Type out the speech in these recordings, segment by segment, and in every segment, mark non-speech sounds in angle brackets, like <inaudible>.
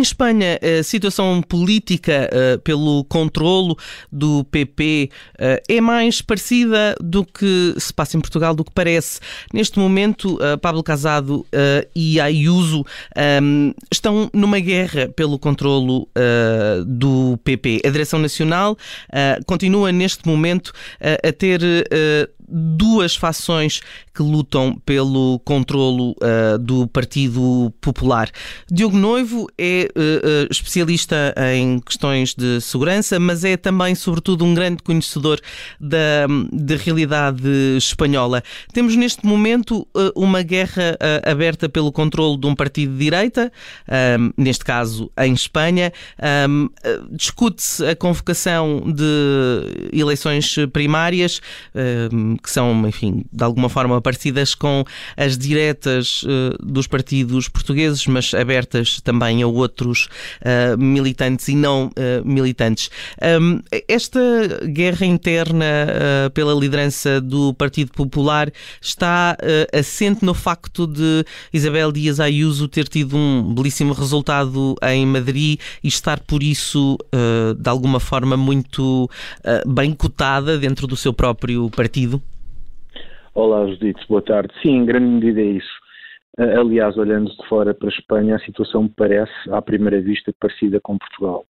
Em Espanha, a situação política uh, pelo controlo do PP uh, é mais parecida do que se passa em Portugal, do que parece. Neste momento, Pablo Casado e Ayuso um, estão numa guerra pelo controlo do PP. A Direção Nacional continua neste momento a ter duas fações que lutam pelo controlo uh, do Partido Popular. Diogo Noivo é uh, especialista em questões de segurança, mas é também, sobretudo, um grande conhecedor da, da realidade espanhola. Temos neste momento uh, uma guerra aberta pelo controlo de um partido de direita, neste caso em Espanha. Discute-se a convocação de eleições primárias que são, enfim, de alguma forma parecidas com as diretas uh, dos partidos portugueses, mas abertas também a outros uh, militantes e não uh, militantes. Um, esta guerra interna pela liderança do Partido Popular está assente no facto de Isabel Dias Ayuso ter tido um belíssimo resultado em Madrid e estar, por isso, de alguma forma, muito bem cotada dentro do seu próprio partido? Olá, Judite, boa tarde. Sim, em grande medida é isso. Aliás, olhando de fora para a Espanha, a situação parece, à primeira vista, parecida com Portugal,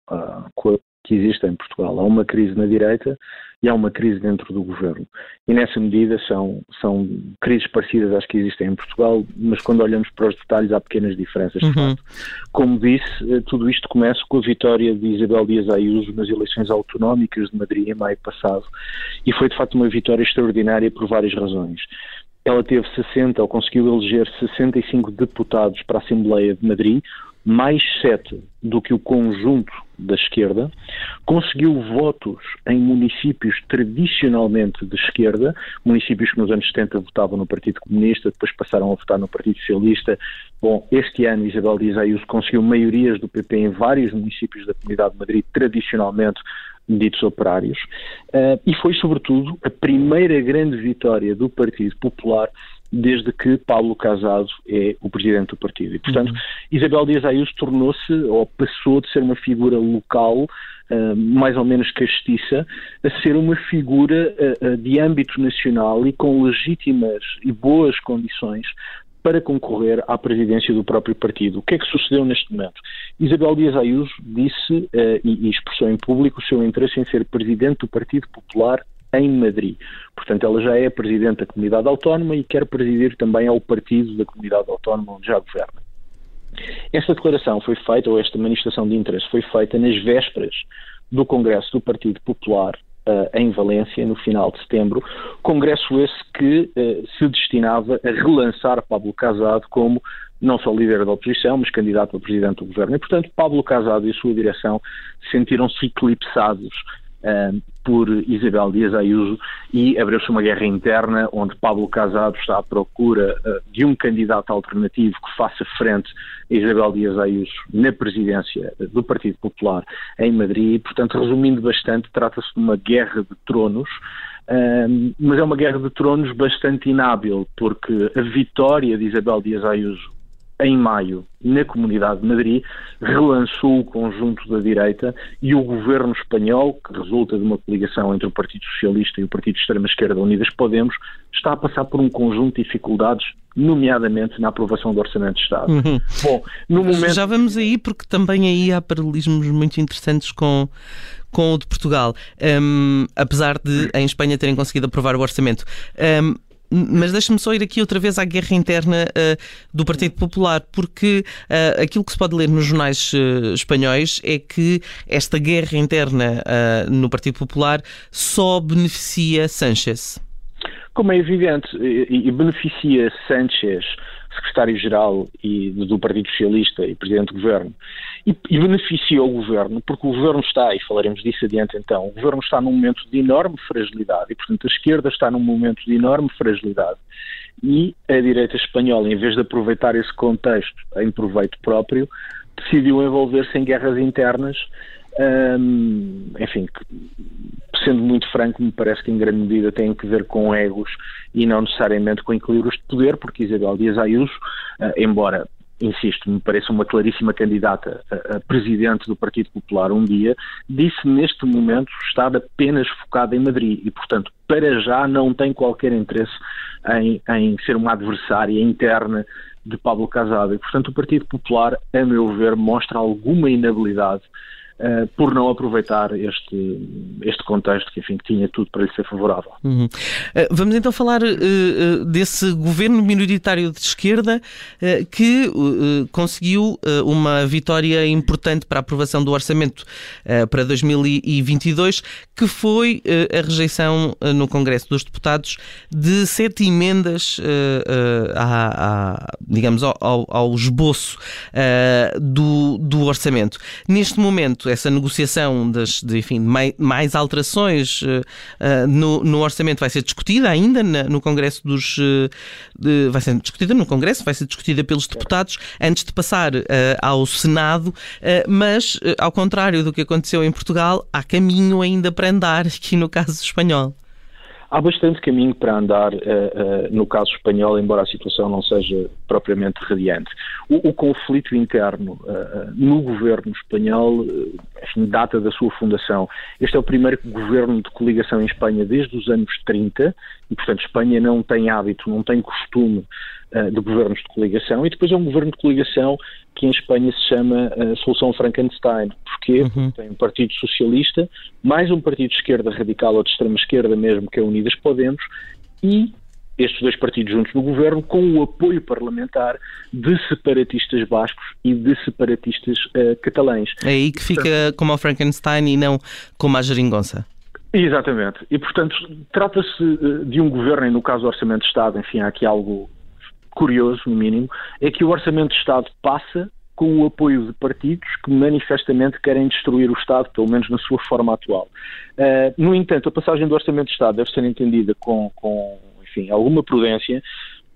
com a que existe em Portugal. Há uma crise na direita e há uma crise dentro do governo. E nessa medida são, são crises parecidas às que existem em Portugal, mas quando olhamos para os detalhes há pequenas diferenças. Uhum. Como disse, eh, tudo isto começa com a vitória de Isabel Dias Ayuso nas eleições autonómicas de Madrid em maio passado e foi de facto uma vitória extraordinária por várias razões. Ela teve 60, ou conseguiu eleger 65 deputados para a Assembleia de Madrid, mais sete do que o conjunto da esquerda, conseguiu votos em municípios tradicionalmente de esquerda, municípios que nos anos 70 votavam no Partido Comunista, depois passaram a votar no Partido Socialista. Bom, este ano Isabel Dias Ayuso conseguiu maiorias do PP em vários municípios da Comunidade de Madrid, tradicionalmente ditos operários, uh, e foi, sobretudo, a primeira grande vitória do Partido Popular desde que Paulo Casado é o presidente do partido. E, portanto, uhum. Isabel Dias Ayuso tornou-se, ou passou de ser uma figura local, uh, mais ou menos castiça, a ser uma figura uh, de âmbito nacional e com legítimas e boas condições para concorrer à presidência do próprio partido. O que é que sucedeu neste momento? Isabel Dias Ayuso disse uh, e, e expressou em público o seu interesse em ser presidente do Partido Popular em Madrid. Portanto, ela já é presidente da comunidade autónoma e quer presidir também ao partido da comunidade autónoma onde já governa. Esta declaração foi feita, ou esta manifestação de interesse foi feita nas vésperas do Congresso do Partido Popular em Valência, no final de setembro. Congresso esse que uh, se destinava a relançar Pablo Casado como não só líder da oposição, mas candidato a presidente do governo. E, portanto, Pablo Casado e a sua direção sentiram-se eclipsados uh, por Isabel Dias Ayuso e abriu-se uma guerra interna onde Pablo Casado está à procura uh, de um candidato alternativo que faça frente a Isabel Dias Ayuso na presidência do Partido Popular em Madrid. Portanto, resumindo bastante, trata-se de uma guerra de tronos. Uh, mas é uma guerra de tronos bastante inábil, porque a vitória de Isabel Dias Ayuso em maio, na Comunidade de Madrid, relançou o conjunto da direita e o governo espanhol, que resulta de uma coligação entre o Partido Socialista e o Partido de Extrema-Esquerda Unidas Podemos, está a passar por um conjunto de dificuldades, nomeadamente na aprovação do Orçamento de Estado. Uhum. Bom, no momento... Já vamos aí, porque também aí há paralelismos muito interessantes com, com o de Portugal, um, apesar de em Espanha terem conseguido aprovar o orçamento. Um, mas deixe-me só ir aqui outra vez à guerra interna uh, do Partido Popular, porque uh, aquilo que se pode ler nos jornais uh, espanhóis é que esta guerra interna no Partido Popular só beneficia Sánchez. Como é evidente, e, beneficia Sánchez secretário-geral do Partido Socialista e presidente do governo, e, e beneficia o governo, porque o governo está, e falaremos disso adiante então, o governo está num momento de enorme fragilidade, e portanto a esquerda está num momento de enorme fragilidade, e a direita espanhola, em vez de aproveitar esse contexto em proveito próprio, decidiu envolver-se em guerras internas, hum, enfim, sendo muito franco, me parece que em grande medida tem que ver com egos e não necessariamente com equilíbrios de poder, porque Isabel Dias Ayuso, uh, embora insisto, me parece uma claríssima candidata a, presidente do Partido Popular um dia, disse neste momento estar apenas focada em Madrid e, portanto, para já não tem qualquer interesse em, em ser uma adversária interna de Pablo Casado. E, portanto, o Partido Popular, a meu ver, mostra alguma inabilidade uh, por não aproveitar este, este contexto que, enfim, que tinha tudo para lhe ser favorável. Uhum. Uh, vamos então falar uh, desse governo minoritário de esquerda que conseguiu uma vitória importante para a aprovação do orçamento para 2022, que foi a rejeição no Congresso dos Deputados de sete emendas à, digamos, ao, ao esboço do, do orçamento. Neste momento, essa negociação das, de, enfim, mais, mais alterações uh, uh, no, no, orçamento vai ser discutida ainda na, no Congresso dos. Uh, de, vai ser discutida no Congresso, vai ser discutida pelos deputados antes de passar ao Senado, mas, ao contrário do que aconteceu em Portugal, há caminho ainda para andar <laughs> aqui no caso espanhol. Há bastante caminho para andar uh, uh, no caso espanhol, embora a situação não seja propriamente radiante. O, o conflito interno uh, no governo espanhol enfim, data da sua fundação. Este é o primeiro governo de coligação em Espanha desde os anos 30 e, portanto, Espanha não tem hábito, não tem costume de governos de coligação e depois é um governo de coligação que em Espanha se chama a Solução Frankenstein. Porquê? Uhum. Porque tem um Partido Socialista, mais um partido de esquerda radical ou de extrema esquerda mesmo, que é Unidas Podemos, e estes dois partidos juntos no governo, com o apoio parlamentar de separatistas bascos e de separatistas uh, catalães. É aí que fica como a Frankenstein e não como a geringonça. Exatamente. E, portanto, trata-se eh, de um governo, e no caso do Orçamento de Estado, enfim, há aqui algo curioso, no mínimo, é que o Orçamento de Estado passa com o apoio de partidos que manifestamente querem destruir o Estado, pelo menos na sua forma atual. Uh, no entanto, a passagem do Orçamento de Estado deve ser entendida com, com alguma prudência,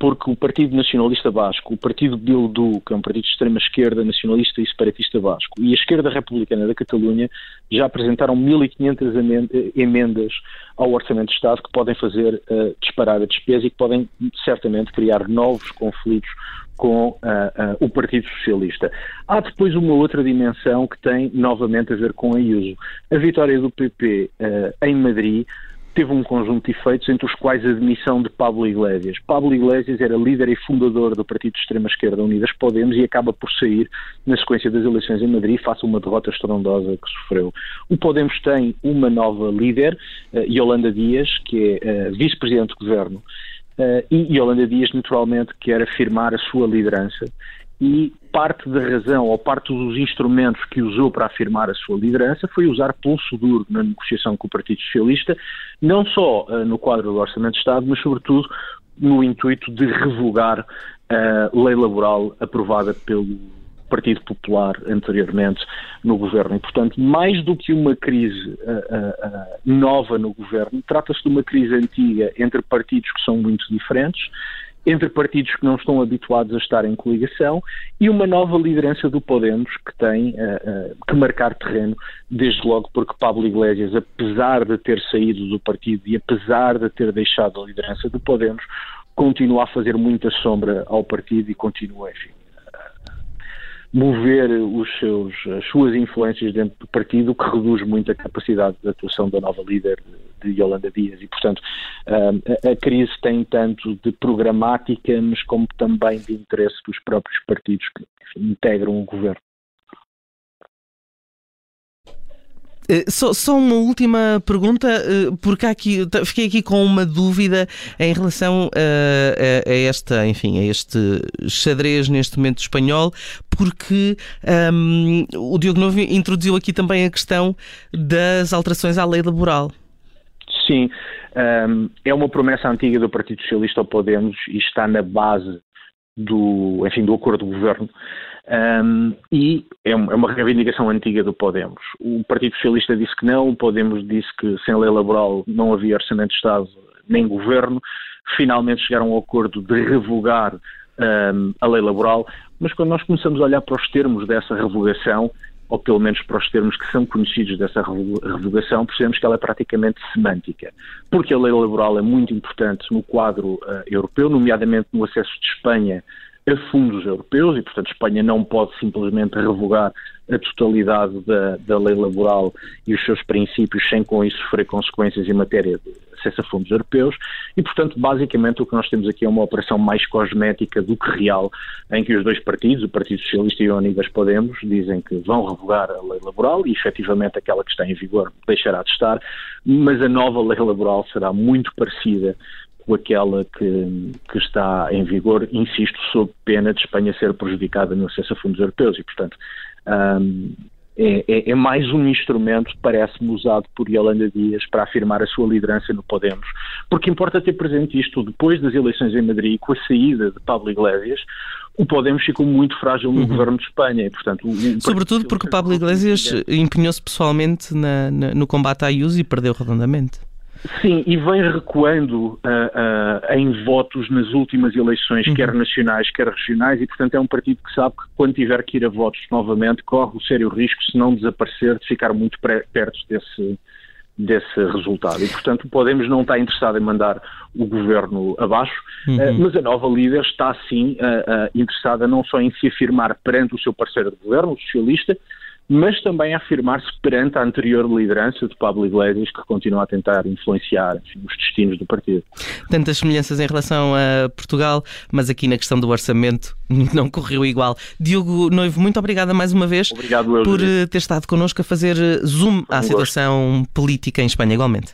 porque o Partido Nacionalista Basco, o Partido Bildu, que é um partido de extrema-esquerda, nacionalista e separatista basco, e a esquerda republicana da Catalunha já apresentaram 1.500 emendas ao Orçamento de Estado que podem fazer uh, disparar a despesa e que podem certamente criar novos conflitos com uh, uh, o Partido Socialista. Há depois uma outra dimensão que tem novamente a ver com a IUSO. A vitória do PP em Madrid teve um conjunto de efeitos, entre os quais a demissão de Pablo Iglesias. Pablo Iglesias era líder e fundador do partido de extrema-esquerda Unidas Podemos e acaba por sair na sequência das eleições em Madrid, face a uma derrota estrondosa que sofreu. O Podemos tem uma nova líder, uh, Yolanda Dias, que é uh, vice-presidente do governo, uh, e Yolanda Dias, naturalmente, quer afirmar a sua liderança e parte da razão ou parte dos instrumentos que usou para afirmar a sua liderança foi usar pulso duro na negociação com o Partido Socialista, não só uh, no quadro do Orçamento de Estado, mas sobretudo no intuito de revogar a lei laboral aprovada pelo Partido Popular anteriormente no governo. E, portanto, mais do que uma crise uh, nova no governo, trata-se de uma crise antiga entre partidos que são muito diferentes entre partidos que não estão habituados a estar em coligação e uma nova liderança do Podemos que tem uh, uh, que marcar terreno, desde logo porque Pablo Iglesias, apesar de ter saído do partido e apesar de ter deixado a liderança do Podemos, continua a fazer muita sombra ao partido e continua, enfim, mover os seus, as suas influências dentro do partido, que reduz muito a capacidade de atuação da nova líder de Yolanda Dias. E, portanto, a, a crise tem tanto de programática, mas como também de interesse dos próprios partidos que enfim, integram o governo. Só, só, uma última pergunta, eh, porque aqui, fiquei aqui com uma dúvida em relação a, a, a esta, enfim, a este xadrez neste momento espanhol, porque um, o Diogo Novo introduziu aqui também a questão das alterações à lei laboral. Sim, um, é uma promessa antiga do Partido Socialista ao Podemos e está na base do, enfim, do acordo de governo. Um, e é, é uma reivindicação antiga do Podemos. O Partido Socialista disse que não, o Podemos disse que sem lei laboral não havia orçamento de Estado nem governo. Finalmente chegaram ao acordo de revogar um, a lei laboral, mas quando nós começamos a olhar para os termos dessa revogação, ou pelo menos para os termos que são conhecidos dessa revogação, percebemos que ela é praticamente semântica, porque a lei laboral é muito importante no quadro uh, europeu, nomeadamente no acesso de Espanha a fundos europeus e, portanto, Espanha não pode simplesmente revogar a totalidade da, da lei laboral e os seus princípios sem com isso sofrer consequências em matéria de acesso a fundos europeus. E, portanto, basicamente o que nós temos aqui é uma operação mais cosmética do que real, em que os dois partidos, o Partido Socialista e o Unidas Podemos, dizem que vão revogar a lei laboral e, efetivamente, aquela que está em vigor deixará de estar, mas a nova lei laboral será muito parecida com aquela que, que, está em vigor, insisto, sob pena de Espanha ser prejudicada no acesso a fundos europeus e, portanto, um, é, é, é, mais um instrumento, parece-me, usado por Yolanda Dias para afirmar a sua liderança no Podemos, porque importa ter presente isto, depois das eleições em Madrid, com a saída de Pablo Iglesias, o Podemos ficou muito frágil no uhum. governo de Espanha. E, portanto, o, Sobretudo porque Pablo Iglesias empenhou-se pessoalmente na, na, no combate à IUS e perdeu redondamente. Sim, e vem recuando uh, uh, em votos nas últimas eleições, uhum. quer nacionais, quer regionais, e portanto é um partido que sabe que quando tiver que ir a votos novamente corre o sério risco, se não desaparecer, de ficar muito perto desse, desse resultado. E portanto Podemos não está interessado em mandar o governo abaixo, uhum. uh, mas a nova líder está sim interessada não só em se afirmar perante o seu parceiro de governo, o socialista, mas também a afirmar-se perante a anterior liderança de Pablo Iglesias, que continua a tentar influenciar enfim, os destinos do partido. Tantas semelhanças em relação a Portugal, mas aqui na questão do orçamento <laughs> não correu igual. Diogo Noivo, muito obrigada mais uma vez Obrigado, por eh, ter estado connosco a fazer eh, zoom à situação política em Espanha, igualmente.